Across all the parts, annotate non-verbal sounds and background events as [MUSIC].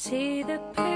See the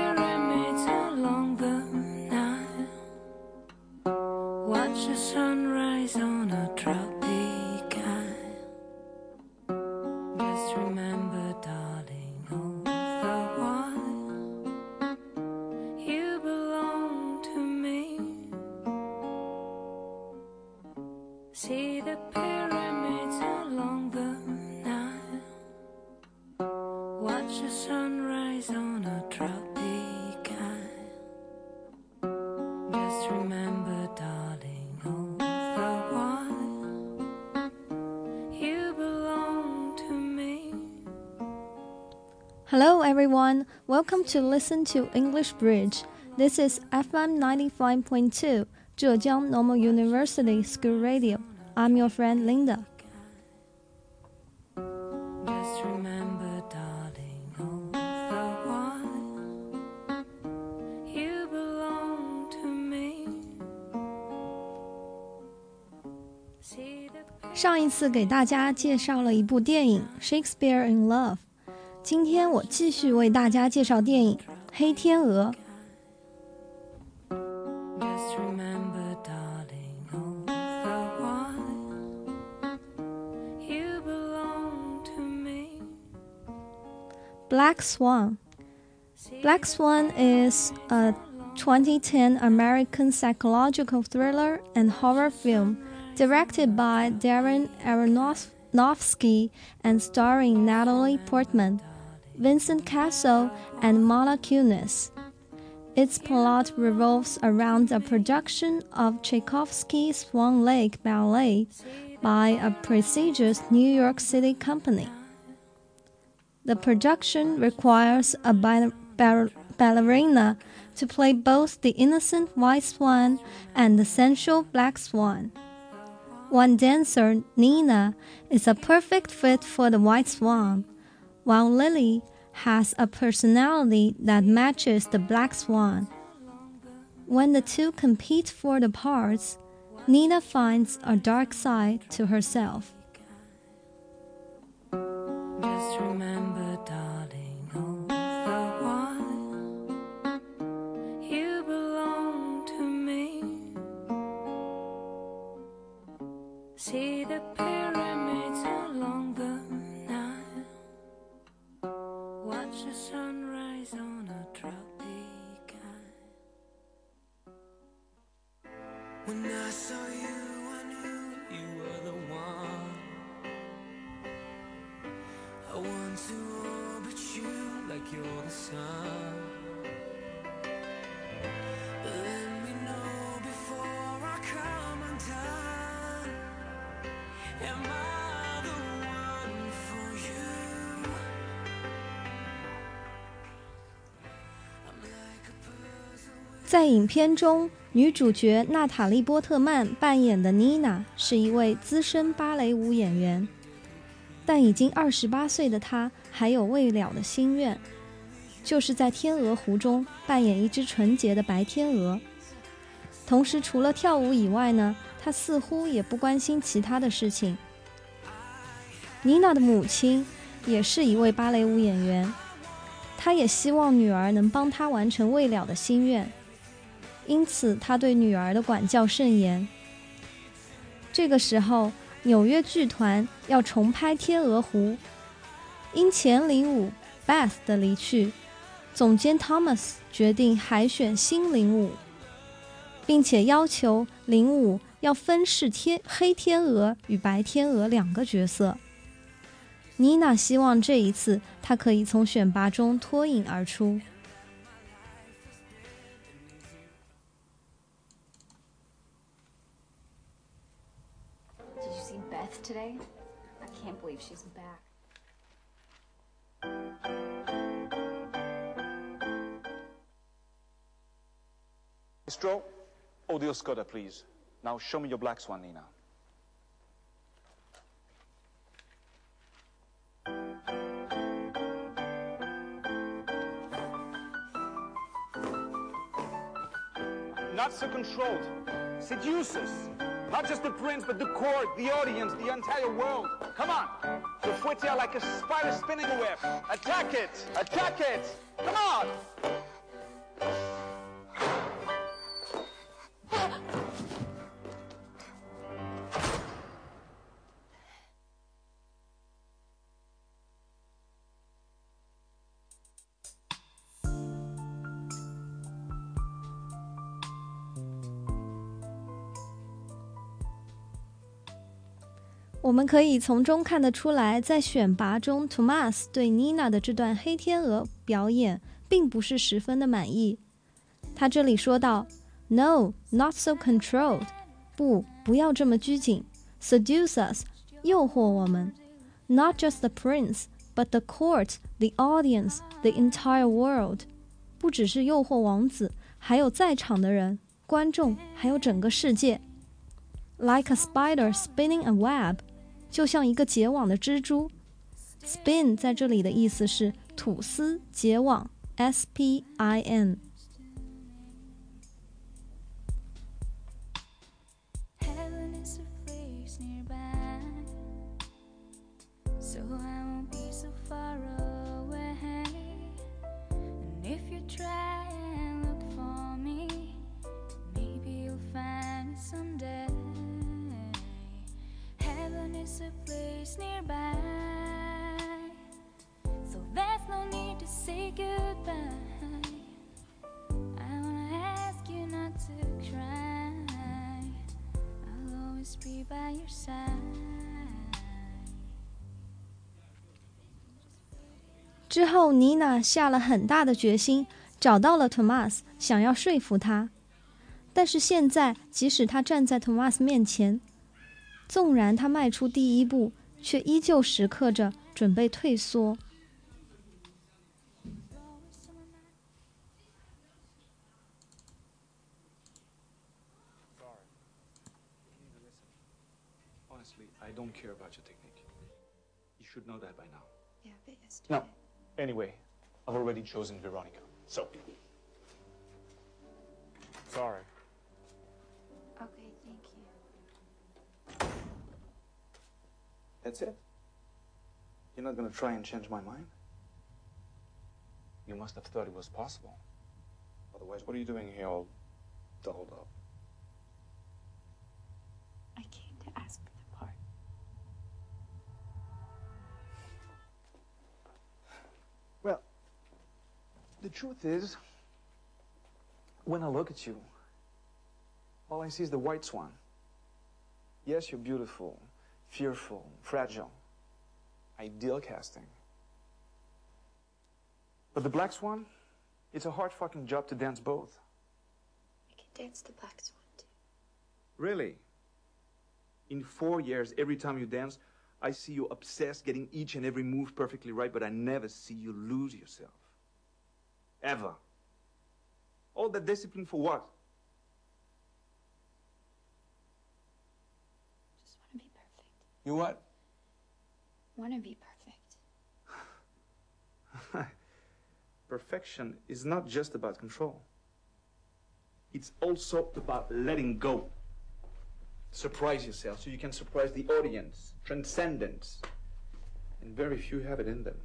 everyone. Welcome to listen to English Bridge. This is FM 95.2, Zhejiang Normal University School Radio. I'm your friend Linda. Just remember, darling, all the while you belong to me. See the 上一次给大家介绍了一部电影《Shakespeare in Love》， 今天我继续为大家介绍电影《黑天鹅》。 Just remember, darling, all the while you belong to me. Black Swan. Black Swan is a 2010 American psychological thriller and horror film directed by Darren Aronofsky and starring Natalie Portman, Vincent Cassel, and Mila Kunis. Its plot revolves around a production of Tchaikovsky's Swan Lake Ballet by a prestigious New York City company. The production requires a ball- ball- ballerina to play both the innocent white swan and the sensual black swan. One dancer, Nina, is a perfect fit for the white swan, while Lily has a personality that matches the black swan. When the two compete for the parts, Nina finds a dark side to herself. 在影片中，女主角娜塔莉·波特曼扮演的妮娜是一位资深芭蕾舞演员，但已经二十八岁的她还有未了的心愿，就是在天鹅湖中扮演一只纯洁的白天鹅。同时，除了跳舞以外呢，她似乎也不关心其他的事情。妮娜的母亲也是一位芭蕾舞演员，她也希望女儿能帮她完成未了的心愿。因此，他对女儿的管教甚严。这个时候，纽约剧团要重拍《天鹅湖》，因前领舞 Beth 的离去，总监 Thomas 决定海选新领舞，并且要求领舞要分饰天黑天鹅与白天鹅两个角色。妮娜希望这一次她可以从选拔中脱颖而出。Believe she's back. Maestro, oh audio scotta, uh, please. Now show me your black swan, Nina. Not so controlled. Seduces. Not just the prince, but the court, the audience, the entire world. Come on. The are like a spider spinning a web. Attack it! Attack it! Come on! 我们可以从中看得出来，在选拔中，Thomas 对 Nina 的这段黑天鹅表演并不是十分的满意。他这里说道：“No, not so controlled。不，不要这么拘谨。Seduce us，诱惑我们。Not just the prince, but the court, the audience, the entire world。不只是诱惑王子，还有在场的人、观众，还有整个世界。Like a spider spinning a web。”就像一个结网的蜘蛛，spin 在这里的意思是吐丝结网，s p i n。nearby so there's no need to say goodbye i wanna ask you not to cry i'll always be by your side 之后妮娜下了很大的决心找到了 thomas 想要说服他但是现在即使他站在 thomas 面前纵然他迈出第一步，却依旧时刻着准备退缩。Don't care about your technique. You should know that by now. Yeah, but yesterday. No. Anyway, I've already chosen Veronica. So. Sorry. That's it? You're not gonna try and change my mind? You must have thought it was possible. Otherwise, what are you doing here all dolled up? I came to ask for the part. Well, the truth is, when I look at you, all I see is the white swan. Yes, you're beautiful, fearful, fragile. Ideal casting. But the black swan, it's a hard fucking job to dance both. I can dance the black swan too. Really? In four years, every time you dance, I see you obsessed, getting each and every move perfectly right, but I never see you lose yourself. Ever. All that discipline for what? Just want to be perfect. You what? Want to be perfect. [LAUGHS] Perfection is not just about control. It's also about letting go. Surprise yourself so you can surprise the audience. Transcendence. And very few have it in them.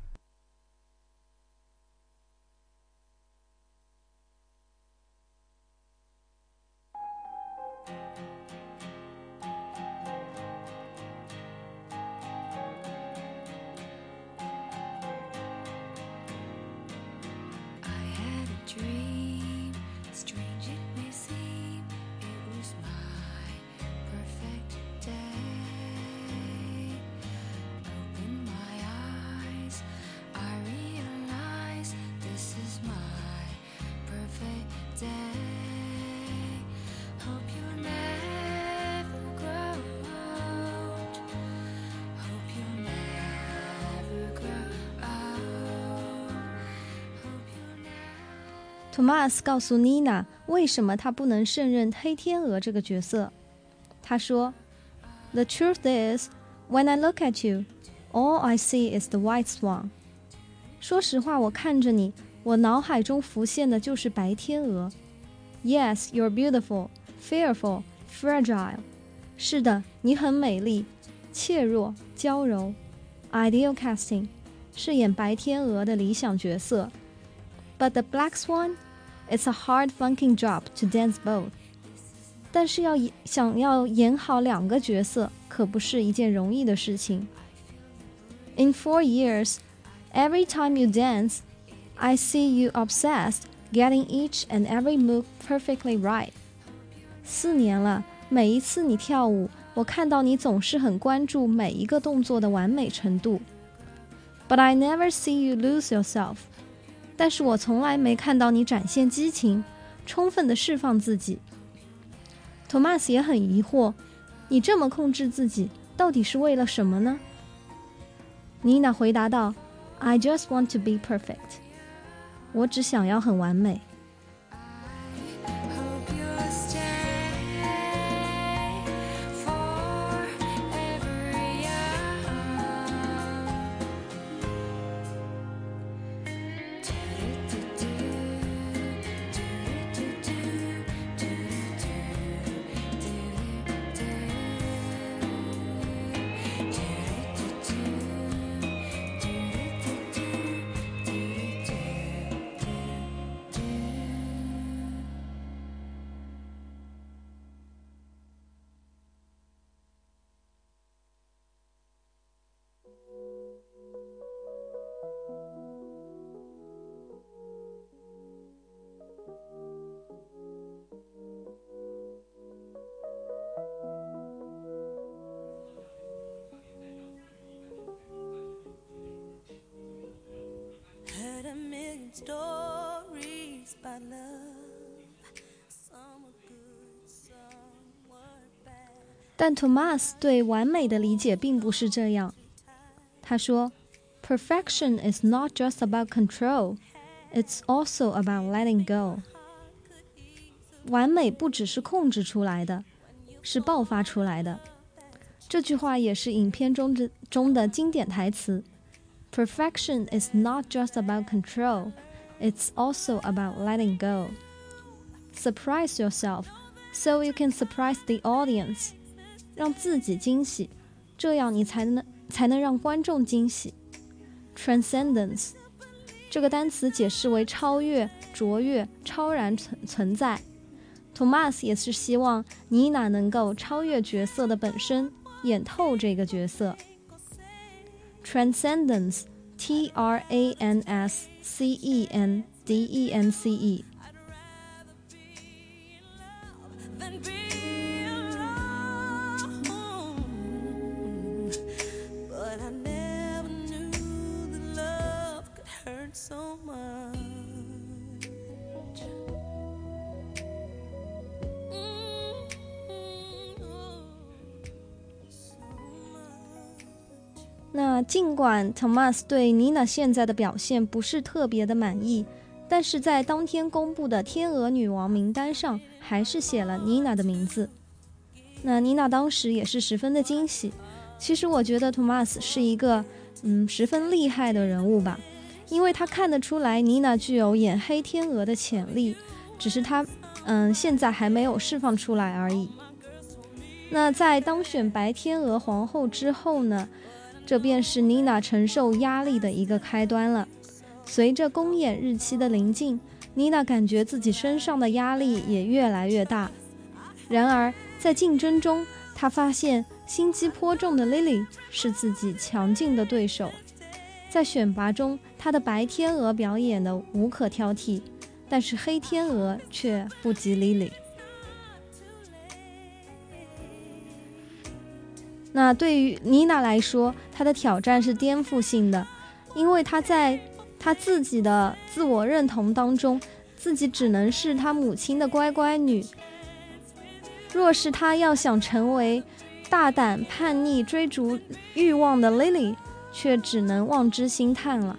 Thomas 告诉 Nina 为什么他不能胜任黑天鹅这个角色。他说：“The truth is, when I look at you, all I see is the white swan。”说实话，我看着你，我脑海中浮现的就是白天鹅。Yes, you're beautiful, fearful, fragile。 是的，你很美丽，怯弱娇柔，ideal casting，饰演白天鹅的理想角色。But the black swan, it's a hard funking job to dance both。但是要想要演好两个角色，可不是一件容易的事情。In four years, every time you dance, I see you obsessed, getting each and every move perfectly right。四年了。每一次你跳舞，我看到你总是很关注每一个动作的完美程度。But I never see you lose yourself。 但是我从来没看到你展现激情，充分的释放自己。托马斯也很疑惑，你这么控制自己，到底是为了什么呢妮娜回答道：“I just want to be perfect。我只想要很完美。”但 Thomas 对完美的理解并不是这样。他说：“Perfection is not just about control, it's also about letting go。”完美不只是控制出来的，是爆发出来的。这句话也是影片中的中的经典台词。Perfection is not just about control, it's also about letting go. Surprise yourself so you can surprise the audience. 让自己惊喜，这样你才能才能让观众惊喜。Transcendence 这个单词解释为超越、卓越、超然存存在。Thomas 也是希望妮娜能够超越角色的本身，演透这个角色。Transcendence, T R A N S C E N D E N C E。尽管 Thomas 对 Nina 现在的表现不是特别的满意，但是在当天公布的天鹅女王名单上，还是写了 Nina 的名字。那 Nina 当时也是十分的惊喜。其实我觉得 Thomas 是一个嗯十分厉害的人物吧，因为他看得出来 Nina 具有演黑天鹅的潜力，只是他嗯现在还没有释放出来而已。那在当选白天鹅皇后之后呢？这便是妮娜承受压力的一个开端了。随着公演日期的临近，妮娜感觉自己身上的压力也越来越大。然而，在竞争中，她发现心机颇重的 Lily 是自己强劲的对手。在选拔中，她的白天鹅表演的无可挑剔，但是黑天鹅却不及 Lily。那对于妮娜来说，她的挑战是颠覆性的，因为她在她自己的自我认同当中，自己只能是她母亲的乖乖女。若是她要想成为大胆、叛逆、追逐欲望的 Lily，却只能望之兴叹了。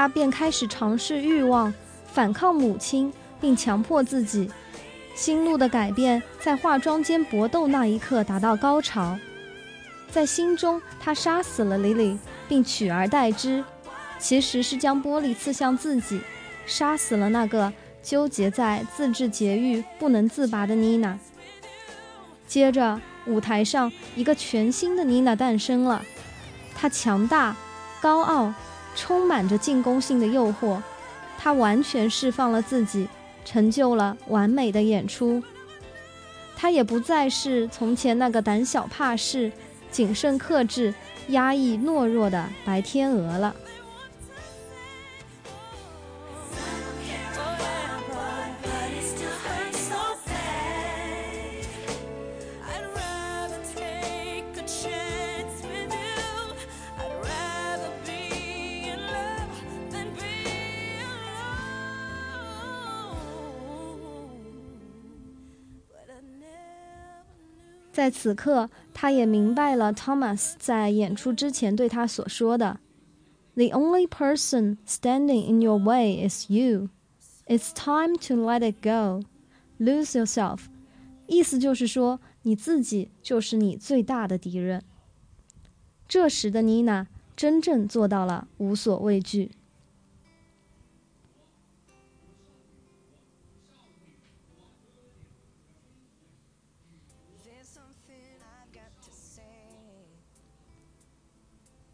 他便开始尝试欲望，反抗母亲，并强迫自己。心路的改变在化妆间搏斗那一刻达到高潮。在心中，他杀死了莉莉，并取而代之，其实是将玻璃刺向自己，杀死了那个纠结在自制节欲不能自拔的妮娜。接着，舞台上一个全新的妮娜诞生了，她强大、高傲，充满着进攻性的诱惑，他完全释放了自己，成就了完美的演出。他也不再是从前那个胆小怕事。谨慎克制、压抑懦弱的白天鹅了。在此刻，他也明白了 Thomas 在演出之前对他所说的：“The only person standing in your way is you. It's time to let it go, lose yourself。”意思就是说，你自己就是你最大的敌人。这时的妮娜真正做到了无所畏惧。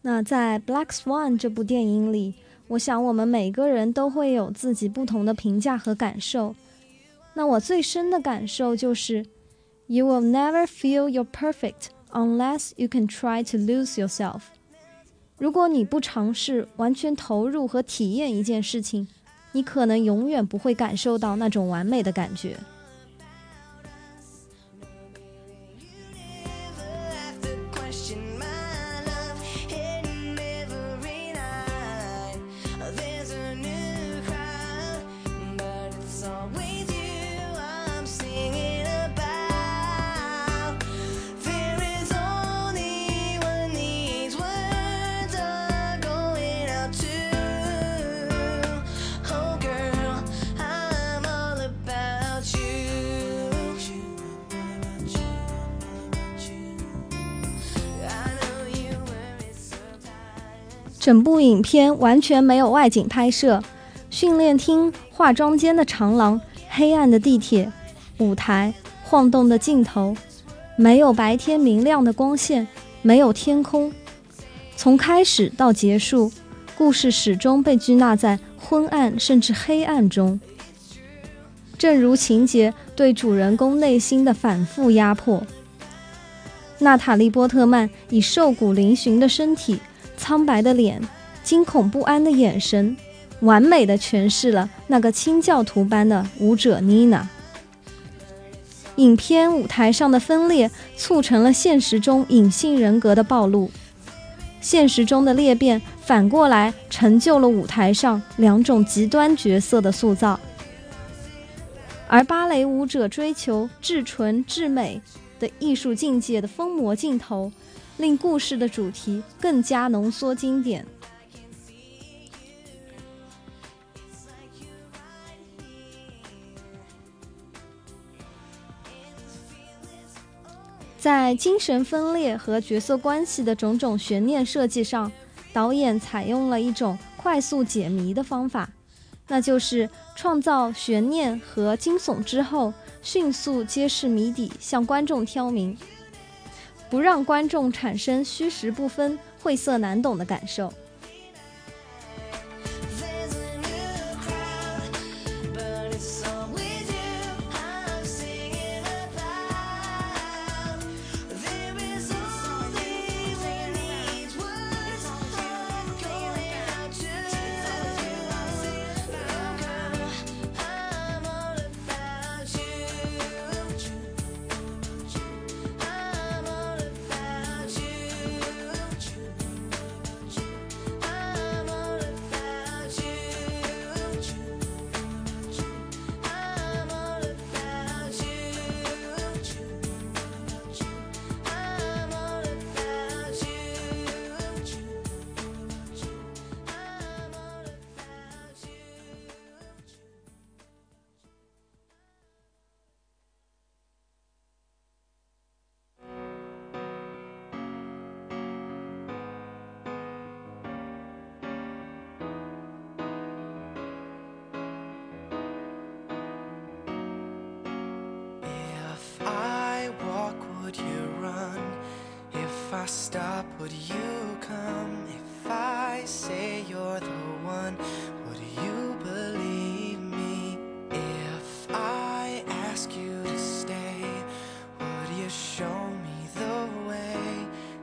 那在《Black Swan》这部电影里，我想我们每个人都会有自己不同的评价和感受。那我最深的感受就是，You will never feel your perfect unless you can try to lose yourself。如果你不尝试完全投入和体验一件事情，你可能永远不会感受到那种完美的感觉。整部影片完全没有外景拍摄，训练厅、化妆间的长廊、黑暗的地铁、舞台、晃动的镜头，没有白天明亮的光线，没有天空。从开始到结束，故事始终被拘纳在昏暗甚至黑暗中。正如情节对主人公内心的反复压迫，娜塔莉·波特曼以瘦骨嶙峋的身体、苍白的脸、惊恐不安的眼神，完美的诠释了那个清教徒般的舞者妮娜。影片舞台上的分裂促成了现实中隐性人格的暴露，现实中的裂变反过来成就了舞台上两种极端角色的塑造。而芭蕾舞者追求至纯至美的艺术境界的疯魔镜头，令故事的主题更加浓缩经典。在精神分裂和角色关系的种种悬念设计上，导演采用了一种快速解谜的方法，那就是创造悬念和惊悚之后，迅速揭示谜底，向观众挑明，不让观众产生虚实不分、晦涩难懂的感受。Stop, would you come? If I say you're the one, would you believe me? If I ask you to stay, would you show me the way?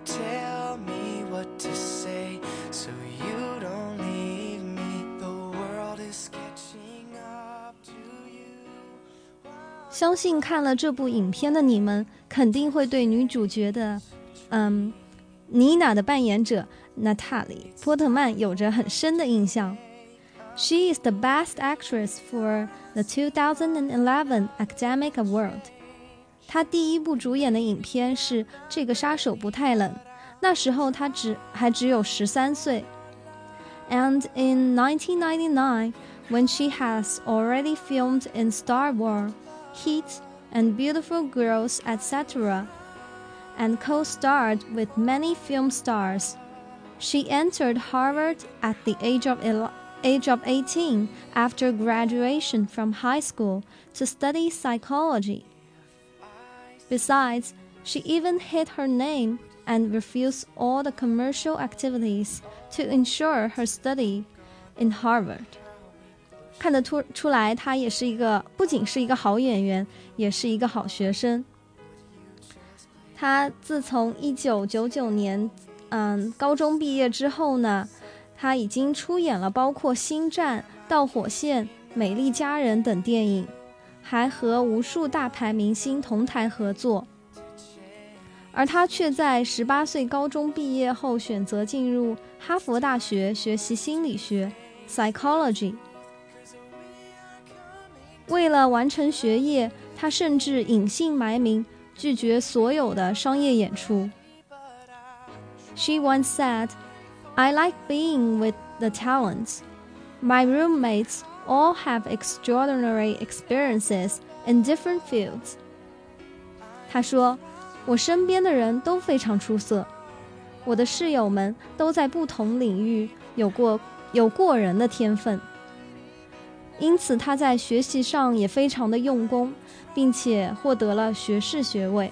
Tell me what to say so you don't leave me. The world is catching up to you. 相信看了这部影片的你们，肯定会对女主角的，嗯，妮娜的扮演者娜塔莉·波特曼有着很深的印象。She is the best actress for the 2011 Academic Award。她第一部主演的影片是《这个杀手不太冷》，那时候她只还只有十三岁。And in 1999, when she has already filmed in Star Wars, Heat, and Beautiful Girls, etc., and co starred with many film stars. She entered Harvard at the age of, el- age of 18 after graduation from high school to study psychology. Besides, she even hid her name and refused all the commercial activities to ensure her study in Harvard. 看得出出来，她也是一个不仅是一个好演员，也是一个好学生。 他自从一九九九年，嗯，高中毕业之后呢，他已经出演了包括《星战》《导火线》《美丽佳人》等电影，还和无数大牌明星同台合作。而他却在十八岁高中毕业后选择进入哈佛大学学习心理学 （psychology）。为了完成学业，他甚至隐姓埋名，拒绝所有的商业演出。She once said, "I like being with the talents. My roommates all have extraordinary experiences in different fields." 她说：“我身边的人都非常出色，我的室友们都在不同领域有过有过人的天分。” 因此，他在学习上也非常的用功，并且获得了学士学位。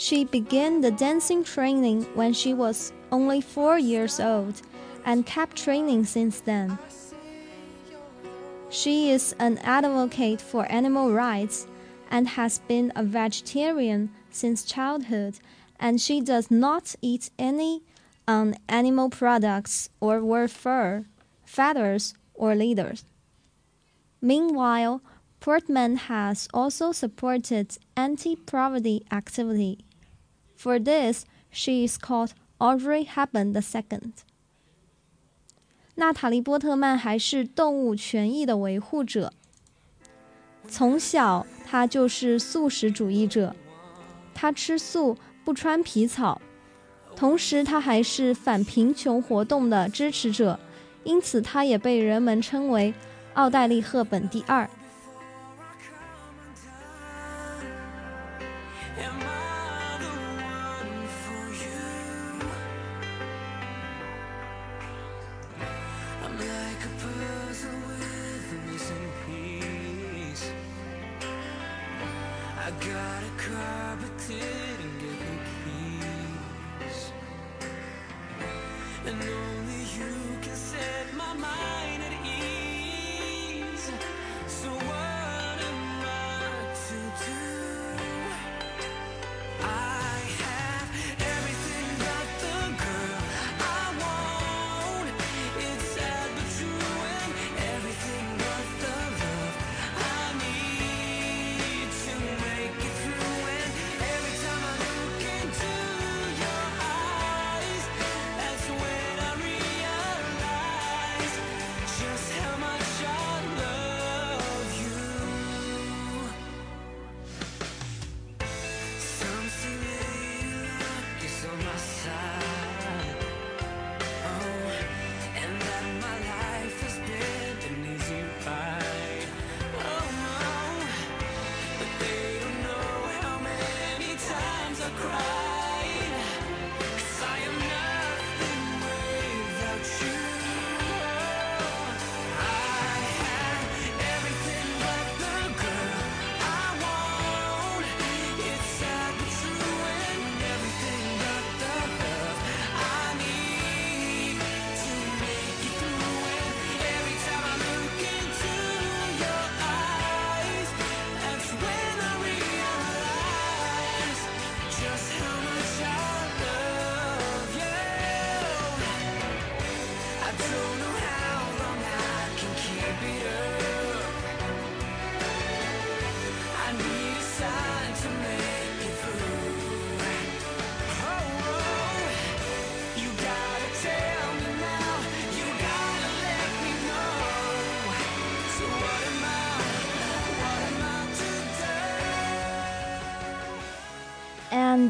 She began the dancing training when she was only four years old and kept training since then. She is an advocate for animal rights and has been a vegetarian since childhood, and she does not eat any um, animal products or wear fur, feathers, or leathers. Meanwhile, Portman has also supported anti-poverty activity. For this, she is called Audrey Hepburn II. 娜塔莉·波特曼还是动物权益的维护者。从小，她就是素食主义者，她吃素，不穿皮草。同时，她还是反贫穷活动的支持者，因此，她也被人们称为奥黛丽·赫本第二。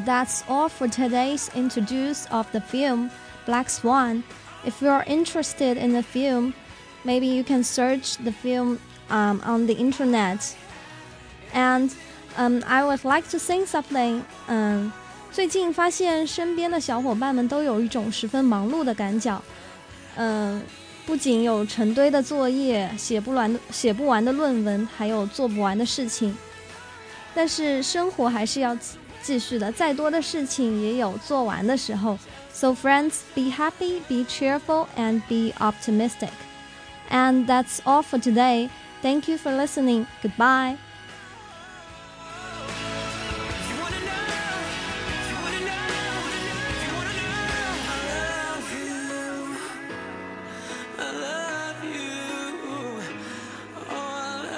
that's all for today's introduce of the film Black Swan. If you are interested in the film, maybe you can search the film um, on the internet. And um, I would like to say something. 嗯，最近发现身边的小伙伴们都有一种十分忙碌的感觉。嗯，不仅有成堆的作业、写不完的写不完的论文，还有做不完的事情。但是生活还是要 继续的，再多的事情也有做完的时候。So friends, be happy, be cheerful, and be optimistic. And that's all for today. Thank you for listening. Goodbye.